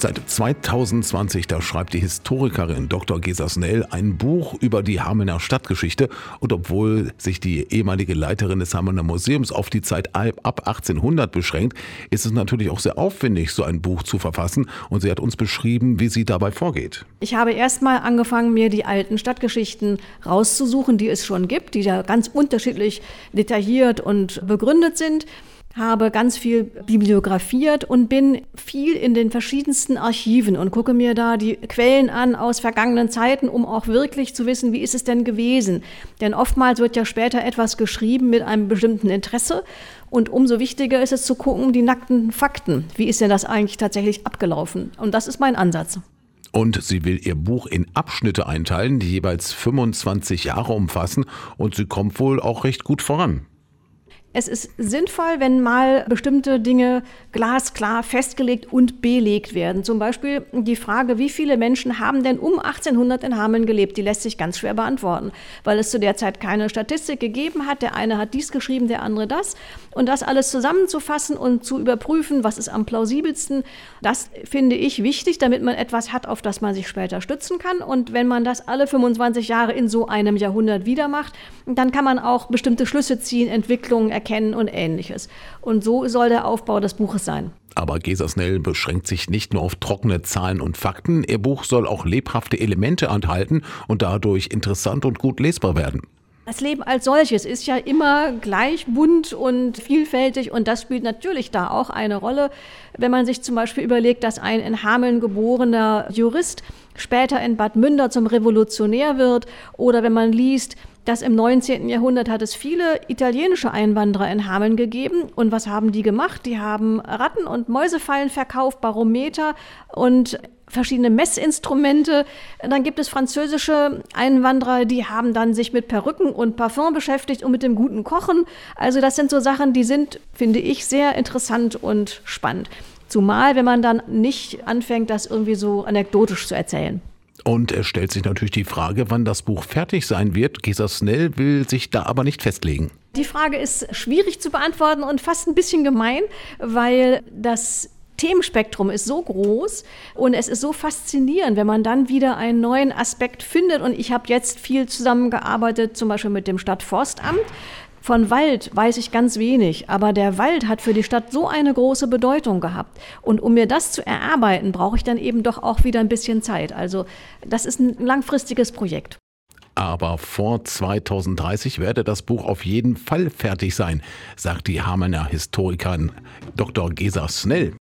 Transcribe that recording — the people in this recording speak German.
Seit 2020, da schreibt die Historikerin Dr. Gesa Snell ein Buch über die Hamelner Stadtgeschichte. Und obwohl sich die ehemalige Leiterin des Hamelner Museums auf die Zeit ab 1800 beschränkt, ist es natürlich auch sehr aufwendig, so ein Buch zu verfassen. Und sie hat uns beschrieben, wie sie dabei vorgeht. Ich habe erstmal angefangen, mir die alten Stadtgeschichten rauszusuchen, die es schon gibt, die ja ganz unterschiedlich detailliert und begründet sind habe ganz viel bibliografiert und bin viel in den verschiedensten Archiven und gucke mir da die Quellen an aus vergangenen Zeiten, um auch wirklich zu wissen, wie ist es denn gewesen. Denn oftmals wird ja später etwas geschrieben mit einem bestimmten Interesse und umso wichtiger ist es zu gucken, die nackten Fakten. Wie ist denn das eigentlich tatsächlich abgelaufen? Und das ist mein Ansatz. Und sie will ihr Buch in Abschnitte einteilen, die jeweils 25 Jahre umfassen und sie kommt wohl auch recht gut voran. Es ist sinnvoll, wenn mal bestimmte Dinge glasklar festgelegt und belegt werden. Zum Beispiel die Frage, wie viele Menschen haben denn um 1800 in Hameln gelebt? Die lässt sich ganz schwer beantworten, weil es zu der Zeit keine Statistik gegeben hat. Der eine hat dies geschrieben, der andere das. Und das alles zusammenzufassen und zu überprüfen, was ist am plausibelsten, das finde ich wichtig, damit man etwas hat, auf das man sich später stützen kann. Und wenn man das alle 25 Jahre in so einem Jahrhundert wieder macht, dann kann man auch bestimmte Schlüsse ziehen, Entwicklungen erkennen und ähnliches. Und so soll der Aufbau des Buches sein. Aber Gesa Snell beschränkt sich nicht nur auf trockene Zahlen und Fakten. Ihr Buch soll auch lebhafte Elemente enthalten und dadurch interessant und gut lesbar werden. Das Leben als solches ist ja immer gleich bunt und vielfältig und das spielt natürlich da auch eine Rolle. Wenn man sich zum Beispiel überlegt, dass ein in Hameln geborener Jurist später in Bad Münder zum Revolutionär wird oder wenn man liest, dass im 19. Jahrhundert hat es viele italienische Einwanderer in Hameln gegeben. Und was haben die gemacht? Die haben Ratten- und Mäusefallen verkauft, Barometer und verschiedene Messinstrumente. Dann gibt es französische Einwanderer, die haben dann sich mit Perücken und Parfum beschäftigt und mit dem guten Kochen. Also das sind so Sachen, die sind, finde ich, sehr interessant und spannend. Zumal, wenn man dann nicht anfängt, das irgendwie so anekdotisch zu erzählen. Und es stellt sich natürlich die Frage, wann das Buch fertig sein wird. Gesa Snell will sich da aber nicht festlegen. Die Frage ist schwierig zu beantworten und fast ein bisschen gemein, weil das Themenspektrum ist so groß und es ist so faszinierend, wenn man dann wieder einen neuen Aspekt findet. Und ich habe jetzt viel zusammengearbeitet, zum Beispiel mit dem Stadtforstamt. Von Wald weiß ich ganz wenig, aber der Wald hat für die Stadt so eine große Bedeutung gehabt. Und um mir das zu erarbeiten, brauche ich dann eben doch auch wieder ein bisschen Zeit. Also das ist ein langfristiges Projekt. Aber vor 2030 werde das Buch auf jeden Fall fertig sein, sagt die Hamener Historikerin Dr. Gesa Snell.